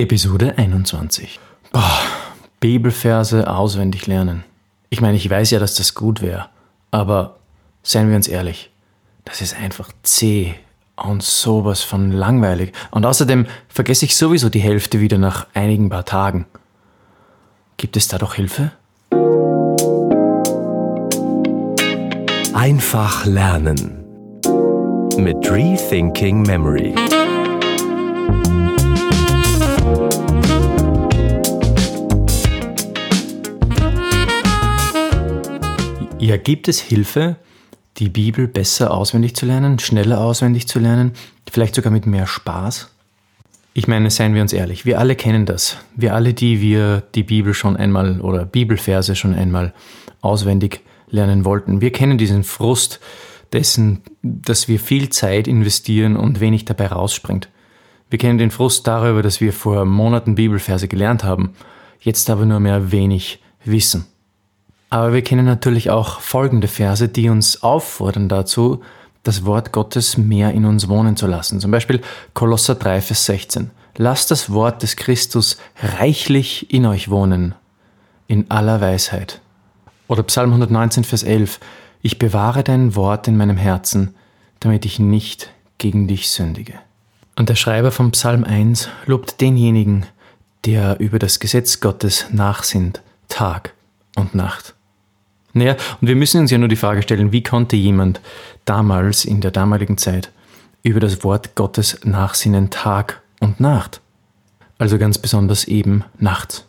Episode 21. Boah, Bibelverse auswendig lernen. Ich meine, ich weiß ja, dass das gut wäre, aber seien wir uns ehrlich, das ist einfach zäh und sowas von langweilig. Und außerdem vergesse ich sowieso die Hälfte wieder nach einigen paar Tagen. Gibt es da doch Hilfe? Einfach lernen mit Rethinking Memory. Ja, gibt es Hilfe, die Bibel besser auswendig zu lernen, schneller auswendig zu lernen, vielleicht sogar mit mehr Spaß? Ich meine, seien wir uns ehrlich, wir alle kennen das. Wir alle, die wir die Bibel schon einmal oder Bibelverse schon einmal auswendig lernen wollten, wir kennen diesen Frust dessen, dass wir viel Zeit investieren und wenig dabei rausspringt. Wir kennen den Frust darüber, dass wir vor Monaten Bibelverse gelernt haben, jetzt aber nur mehr wenig wissen. Aber wir kennen natürlich auch folgende Verse, die uns auffordern dazu, das Wort Gottes mehr in uns wohnen zu lassen. Zum Beispiel Kolosser 3, Vers 16. Lasst das Wort des Christus reichlich in euch wohnen, in aller Weisheit. Oder Psalm 119, Vers 11. Ich bewahre dein Wort in meinem Herzen, damit ich nicht gegen dich sündige. Und der Schreiber vom Psalm 1 lobt denjenigen, der über das Gesetz Gottes nachsinnt, Tag und Nacht. Naja, und wir müssen uns ja nur die Frage stellen, wie konnte jemand damals, in der damaligen Zeit, über das Wort Gottes nachsinnen Tag und Nacht? Also ganz besonders eben nachts.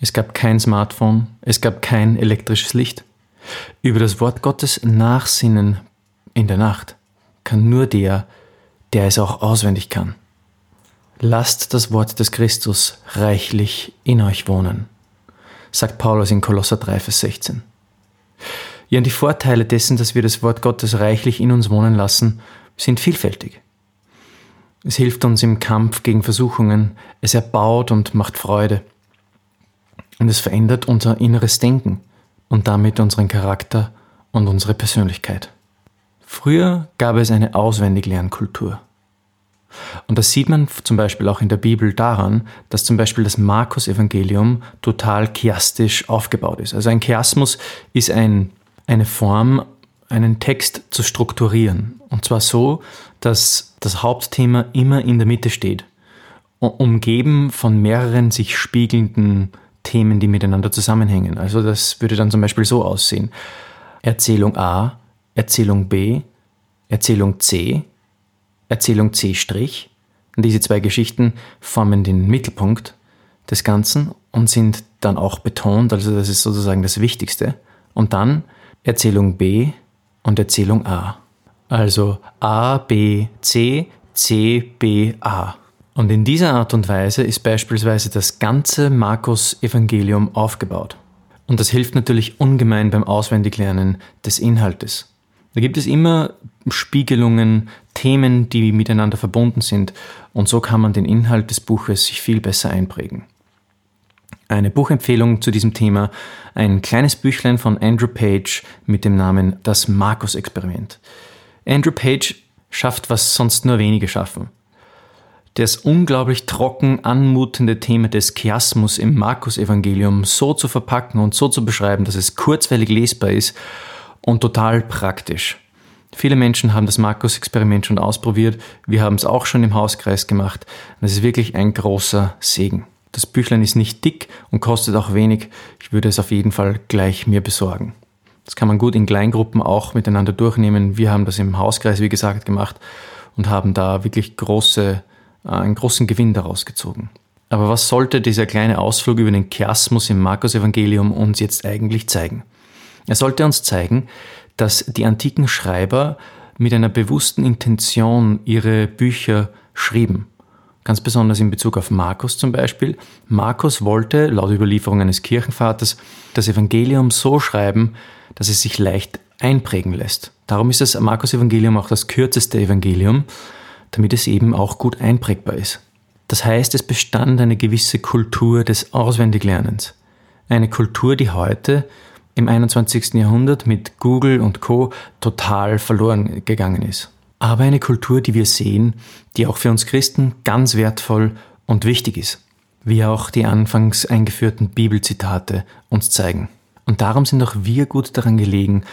Es gab kein Smartphone, es gab kein elektrisches Licht. Über das Wort Gottes nachsinnen in der Nacht kann nur der, der es auch auswendig kann. Lasst das Wort des Christus reichlich in euch wohnen, sagt Paulus in Kolosser 3, Vers 16. Ja, und die Vorteile dessen, dass wir das Wort Gottes reichlich in uns wohnen lassen, sind vielfältig. Es hilft uns im Kampf gegen Versuchungen, es erbaut und macht Freude. Und es verändert unser inneres Denken und damit unseren Charakter und unsere Persönlichkeit. Früher gab es eine Auswendiglernkultur. Und das sieht man zum Beispiel auch in der Bibel daran, dass zum Beispiel das Markus-Evangelium total chiastisch aufgebaut ist. Also ein Chiasmus ist ein, eine Form, einen Text zu strukturieren. Und zwar so, dass das Hauptthema immer in der Mitte steht, umgeben von mehreren sich spiegelnden Themen, die miteinander zusammenhängen. Also das würde dann zum Beispiel so aussehen. Erzählung A, Erzählung B, Erzählung C, Erzählung C'. Diese zwei Geschichten formen den Mittelpunkt des Ganzen und sind dann auch betont, also das ist sozusagen das Wichtigste. Und dann Erzählung B und Erzählung A. Also A, B, C, C, B, A. Und in dieser Art und Weise ist beispielsweise das ganze Markus-Evangelium aufgebaut. Und das hilft natürlich ungemein beim Auswendiglernen des Inhaltes. Da gibt es immer Spiegelungen, Themen, die miteinander verbunden sind und so kann man den Inhalt des Buches sich viel besser einprägen. Eine Buchempfehlung zu diesem Thema, ein kleines Büchlein von Andrew Page mit dem Namen Das Markus-Experiment. Andrew Page schafft, was sonst nur wenige schaffen das unglaublich trocken anmutende Thema des Chiasmus im Markus-Evangelium so zu verpacken und so zu beschreiben, dass es kurzweilig lesbar ist und total praktisch. Viele Menschen haben das Markus-Experiment schon ausprobiert. Wir haben es auch schon im Hauskreis gemacht. Das ist wirklich ein großer Segen. Das Büchlein ist nicht dick und kostet auch wenig. Ich würde es auf jeden Fall gleich mir besorgen. Das kann man gut in Kleingruppen auch miteinander durchnehmen. Wir haben das im Hauskreis, wie gesagt, gemacht und haben da wirklich große äh, einen großen Gewinn daraus gezogen. Aber was sollte dieser kleine Ausflug über den Chiasmus im Markus-Evangelium uns jetzt eigentlich zeigen? Er sollte uns zeigen, dass die antiken Schreiber mit einer bewussten Intention ihre Bücher schrieben. Ganz besonders in Bezug auf Markus zum Beispiel. Markus wollte, laut Überlieferung eines Kirchenvaters, das Evangelium so schreiben, dass es sich leicht einprägen lässt. Darum ist das Markus-Evangelium auch das kürzeste Evangelium damit es eben auch gut einprägbar ist. Das heißt, es bestand eine gewisse Kultur des Auswendiglernens. Eine Kultur, die heute im 21. Jahrhundert mit Google und Co total verloren gegangen ist. Aber eine Kultur, die wir sehen, die auch für uns Christen ganz wertvoll und wichtig ist. wie auch die anfangs eingeführten Bibelzitate uns zeigen. Und darum sind auch wir gut daran gelegen,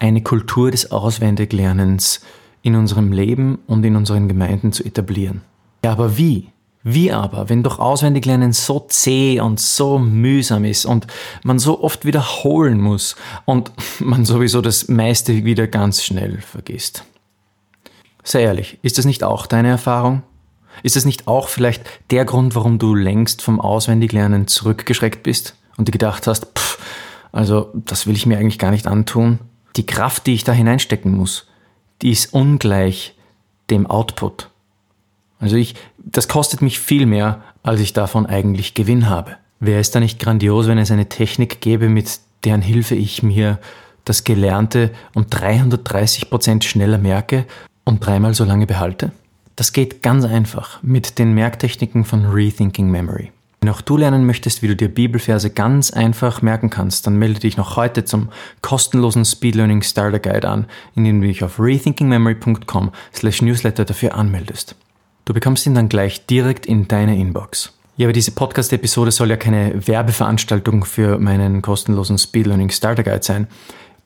eine Kultur des Auswendiglernens in unserem Leben und in unseren Gemeinden zu etablieren. Ja, aber wie? Wie aber, wenn doch Auswendiglernen so zäh und so mühsam ist und man so oft wiederholen muss und man sowieso das meiste wieder ganz schnell vergisst? Sei ehrlich, ist das nicht auch deine Erfahrung? Ist das nicht auch vielleicht der Grund, warum du längst vom Auswendiglernen zurückgeschreckt bist und dir gedacht hast, pff, also das will ich mir eigentlich gar nicht antun? Die Kraft, die ich da hineinstecken muss, die ist ungleich dem Output. Also ich, das kostet mich viel mehr, als ich davon eigentlich Gewinn habe. Wäre es da nicht grandios, wenn es eine Technik gäbe, mit deren Hilfe ich mir das Gelernte um 330 Prozent schneller merke und dreimal so lange behalte? Das geht ganz einfach mit den Merktechniken von Rethinking Memory. Wenn auch du lernen möchtest, wie du dir Bibelverse ganz einfach merken kannst, dann melde dich noch heute zum kostenlosen Speed Learning Starter Guide an, indem du dich auf rethinkingmemory.com slash newsletter dafür anmeldest. Du bekommst ihn dann gleich direkt in deine Inbox. Ja, aber diese Podcast-Episode soll ja keine Werbeveranstaltung für meinen kostenlosen Speed Learning Starter Guide sein.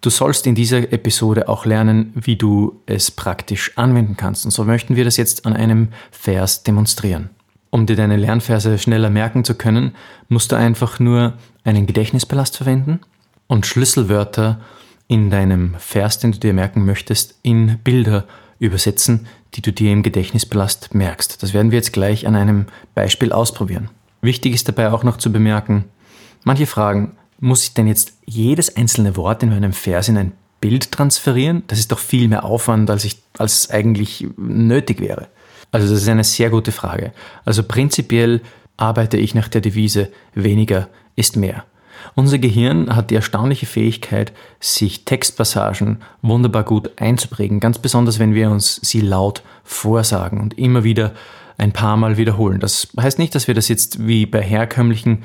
Du sollst in dieser Episode auch lernen, wie du es praktisch anwenden kannst. Und so möchten wir das jetzt an einem Vers demonstrieren. Um dir deine Lernverse schneller merken zu können, musst du einfach nur einen Gedächtnispalast verwenden und Schlüsselwörter in deinem Vers, den du dir merken möchtest, in Bilder übersetzen, die du dir im Gedächtnispalast merkst. Das werden wir jetzt gleich an einem Beispiel ausprobieren. Wichtig ist dabei auch noch zu bemerken, manche fragen, muss ich denn jetzt jedes einzelne Wort in meinem Vers in ein Bild transferieren? Das ist doch viel mehr Aufwand, als, ich, als eigentlich nötig wäre. Also das ist eine sehr gute Frage. Also prinzipiell arbeite ich nach der Devise weniger ist mehr. Unser Gehirn hat die erstaunliche Fähigkeit, sich Textpassagen wunderbar gut einzuprägen, ganz besonders wenn wir uns sie laut vorsagen und immer wieder ein paar Mal wiederholen. Das heißt nicht, dass wir das jetzt wie bei herkömmlichen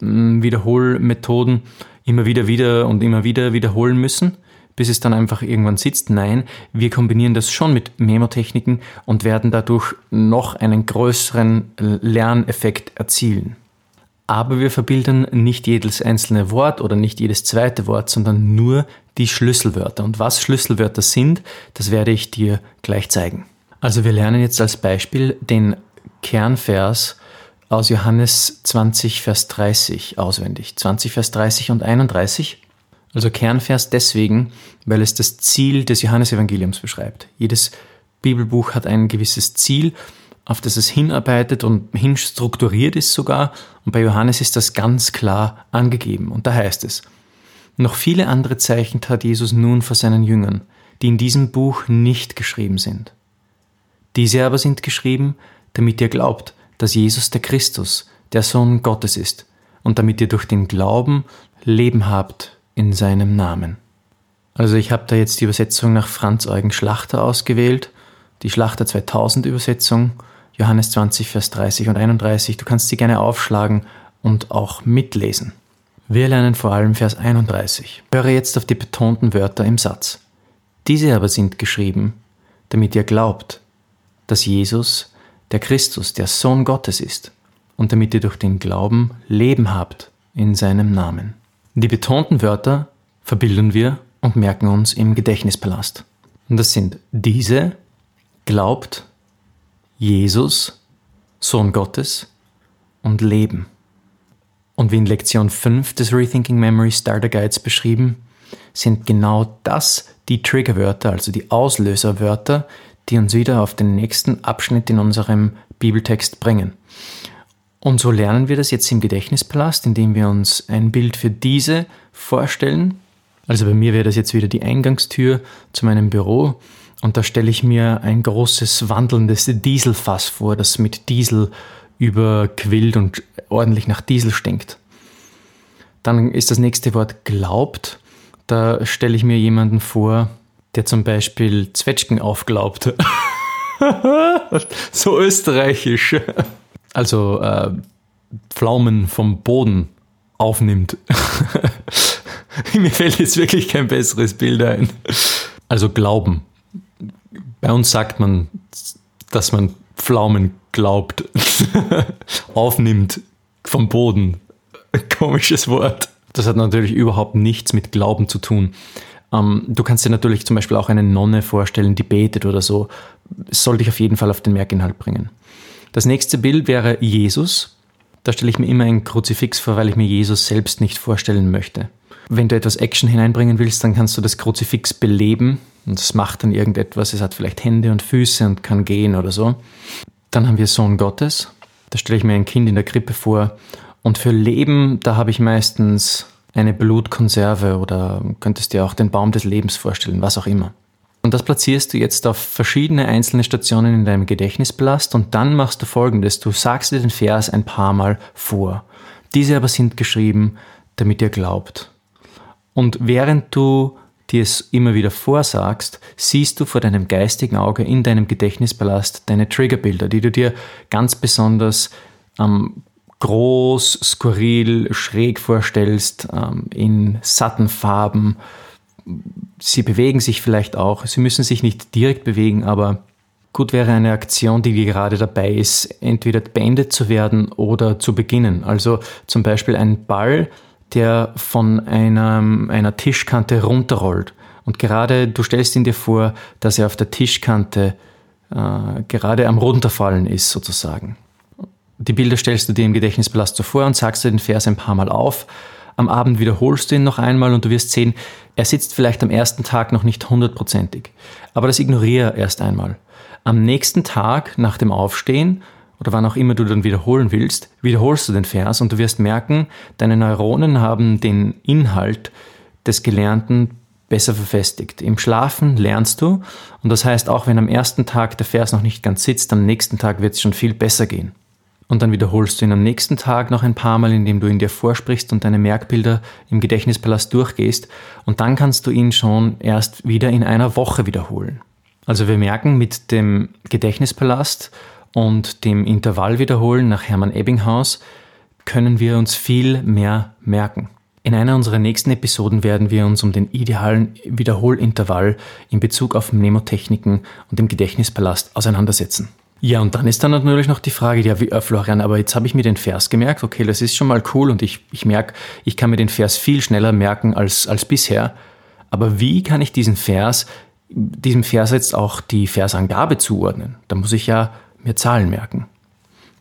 mm, Wiederholmethoden immer wieder wieder und immer wieder wiederholen müssen, bis es dann einfach irgendwann sitzt. Nein, wir kombinieren das schon mit Memotechniken und werden dadurch noch einen größeren Lerneffekt erzielen. Aber wir verbilden nicht jedes einzelne Wort oder nicht jedes zweite Wort, sondern nur die Schlüsselwörter. Und was Schlüsselwörter sind, das werde ich dir gleich zeigen. Also wir lernen jetzt als Beispiel den Kernvers aus Johannes 20, Vers 30 auswendig. 20, Vers 30 und 31. Also Kernvers deswegen, weil es das Ziel des Johannesevangeliums beschreibt. Jedes Bibelbuch hat ein gewisses Ziel, auf das es hinarbeitet und hin strukturiert ist sogar. Und bei Johannes ist das ganz klar angegeben. Und da heißt es, noch viele andere Zeichen tat Jesus nun vor seinen Jüngern, die in diesem Buch nicht geschrieben sind. Diese aber sind geschrieben, damit ihr glaubt, dass Jesus der Christus, der Sohn Gottes ist, und damit ihr durch den Glauben Leben habt in seinem Namen. Also ich habe da jetzt die Übersetzung nach Franz Eugen Schlachter ausgewählt, die Schlachter 2000 Übersetzung, Johannes 20, Vers 30 und 31. Du kannst sie gerne aufschlagen und auch mitlesen. Wir lernen vor allem Vers 31. Höre jetzt auf die betonten Wörter im Satz. Diese aber sind geschrieben, damit ihr glaubt, dass Jesus der Christus, der Sohn Gottes ist, und damit ihr durch den Glauben Leben habt in seinem Namen. Die betonten Wörter verbilden wir und merken uns im Gedächtnispalast. Und das sind diese, glaubt, Jesus, Sohn Gottes und Leben. Und wie in Lektion 5 des Rethinking Memory Starter Guides beschrieben, sind genau das die Triggerwörter, also die Auslöserwörter, die uns wieder auf den nächsten Abschnitt in unserem Bibeltext bringen. Und so lernen wir das jetzt im Gedächtnispalast, indem wir uns ein Bild für diese vorstellen. Also bei mir wäre das jetzt wieder die Eingangstür zu meinem Büro. Und da stelle ich mir ein großes wandelndes Dieselfass vor, das mit Diesel überquillt und ordentlich nach Diesel stinkt. Dann ist das nächste Wort glaubt. Da stelle ich mir jemanden vor, der zum Beispiel Zwetschgen aufglaubt. so österreichisch. Also äh, Pflaumen vom Boden aufnimmt. Mir fällt jetzt wirklich kein besseres Bild ein. Also Glauben. Bei uns sagt man, dass man Pflaumen aufglaubt, aufnimmt vom Boden. Komisches Wort. Das hat natürlich überhaupt nichts mit Glauben zu tun. Ähm, du kannst dir natürlich zum Beispiel auch eine Nonne vorstellen, die betet oder so. Das soll dich auf jeden Fall auf den Merkinhalt bringen. Das nächste Bild wäre Jesus. Da stelle ich mir immer ein Kruzifix vor, weil ich mir Jesus selbst nicht vorstellen möchte. Wenn du etwas Action hineinbringen willst, dann kannst du das Kruzifix beleben und es macht dann irgendetwas. Es hat vielleicht Hände und Füße und kann gehen oder so. Dann haben wir Sohn Gottes. Da stelle ich mir ein Kind in der Krippe vor. Und für Leben, da habe ich meistens eine Blutkonserve oder könntest dir auch den Baum des Lebens vorstellen, was auch immer. Und das platzierst du jetzt auf verschiedene einzelne Stationen in deinem Gedächtnisblast und dann machst du folgendes. Du sagst dir den Vers ein paar Mal vor. Diese aber sind geschrieben, damit ihr glaubt. Und während du dir es immer wieder vorsagst, siehst du vor deinem geistigen Auge in deinem Gedächtnispalast deine Triggerbilder, die du dir ganz besonders ähm, groß, skurril, schräg vorstellst, ähm, in satten Farben. Sie bewegen sich vielleicht auch. Sie müssen sich nicht direkt bewegen, aber gut wäre eine Aktion, die gerade dabei ist, entweder beendet zu werden oder zu beginnen. Also zum Beispiel ein Ball, der von einem, einer Tischkante runterrollt. Und gerade du stellst ihn dir vor, dass er auf der Tischkante äh, gerade am Runterfallen ist, sozusagen. Die Bilder stellst du dir im Gedächtnispalast so vor und sagst dir den Vers ein paar Mal auf. Am Abend wiederholst du ihn noch einmal und du wirst sehen, er sitzt vielleicht am ersten Tag noch nicht hundertprozentig. Aber das ignoriere erst einmal. Am nächsten Tag nach dem Aufstehen oder wann auch immer du dann wiederholen willst, wiederholst du den Vers und du wirst merken, deine Neuronen haben den Inhalt des Gelernten besser verfestigt. Im Schlafen lernst du und das heißt, auch wenn am ersten Tag der Vers noch nicht ganz sitzt, am nächsten Tag wird es schon viel besser gehen. Und dann wiederholst du ihn am nächsten Tag noch ein paar Mal, indem du ihn dir vorsprichst und deine Merkbilder im Gedächtnispalast durchgehst. Und dann kannst du ihn schon erst wieder in einer Woche wiederholen. Also wir merken mit dem Gedächtnispalast und dem Intervallwiederholen nach Hermann Ebbinghaus können wir uns viel mehr merken. In einer unserer nächsten Episoden werden wir uns um den idealen Wiederholintervall in Bezug auf Mnemotechniken und dem Gedächtnispalast auseinandersetzen. Ja, und dann ist dann natürlich noch die Frage, ja, wie, äh, Florian, aber jetzt habe ich mir den Vers gemerkt, okay, das ist schon mal cool und ich, ich merke, ich kann mir den Vers viel schneller merken als, als bisher. Aber wie kann ich diesen Vers, diesem Vers jetzt auch die Versangabe zuordnen? Da muss ich ja mir Zahlen merken.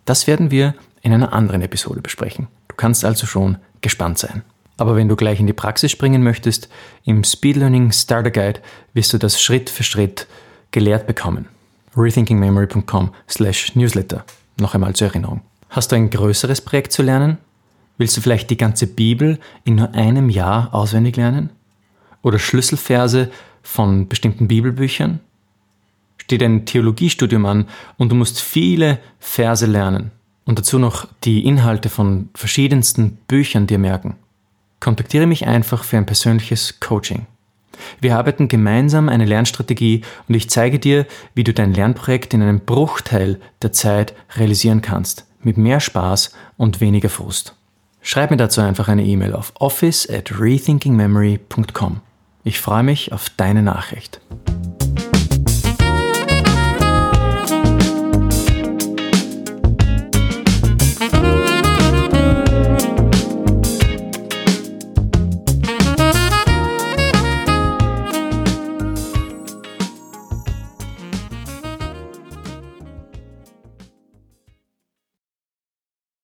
Das werden wir in einer anderen Episode besprechen. Du kannst also schon gespannt sein. Aber wenn du gleich in die Praxis springen möchtest, im Speed Learning Starter Guide wirst du das Schritt für Schritt gelehrt bekommen. rethinkingmemory.com slash newsletter. Noch einmal zur Erinnerung. Hast du ein größeres Projekt zu lernen? Willst du vielleicht die ganze Bibel in nur einem Jahr auswendig lernen? Oder Schlüsselverse von bestimmten Bibelbüchern? Steht ein Theologiestudium an und du musst viele Verse lernen und dazu noch die Inhalte von verschiedensten Büchern dir merken. Kontaktiere mich einfach für ein persönliches Coaching. Wir arbeiten gemeinsam eine Lernstrategie und ich zeige dir, wie du dein Lernprojekt in einem Bruchteil der Zeit realisieren kannst, mit mehr Spaß und weniger Frust. Schreib mir dazu einfach eine E-Mail auf office at rethinkingmemory.com. Ich freue mich auf deine Nachricht.